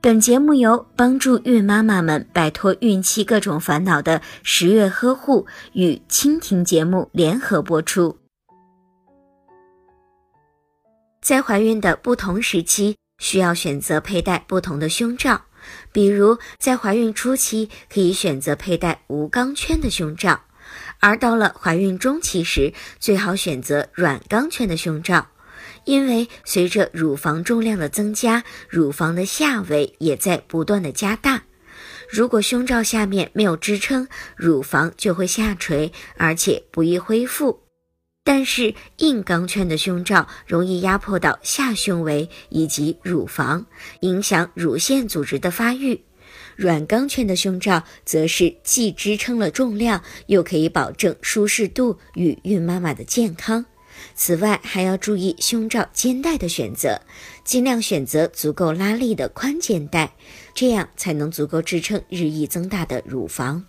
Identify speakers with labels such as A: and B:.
A: 本节目由帮助孕妈妈们摆脱孕期各种烦恼的十月呵护与蜻蜓节目联合播出。在怀孕的不同时期，需要选择佩戴不同的胸罩。比如，在怀孕初期，可以选择佩戴无钢圈的胸罩；而到了怀孕中期时，最好选择软钢圈的胸罩。因为随着乳房重量的增加，乳房的下围也在不断的加大。如果胸罩下面没有支撑，乳房就会下垂，而且不易恢复。但是硬钢圈的胸罩容易压迫到下胸围以及乳房，影响乳腺组织的发育。软钢圈的胸罩则是既支撑了重量，又可以保证舒适度与孕妈妈的健康。此外，还要注意胸罩肩带的选择，尽量选择足够拉力的宽肩带，这样才能足够支撑日益增大的乳房。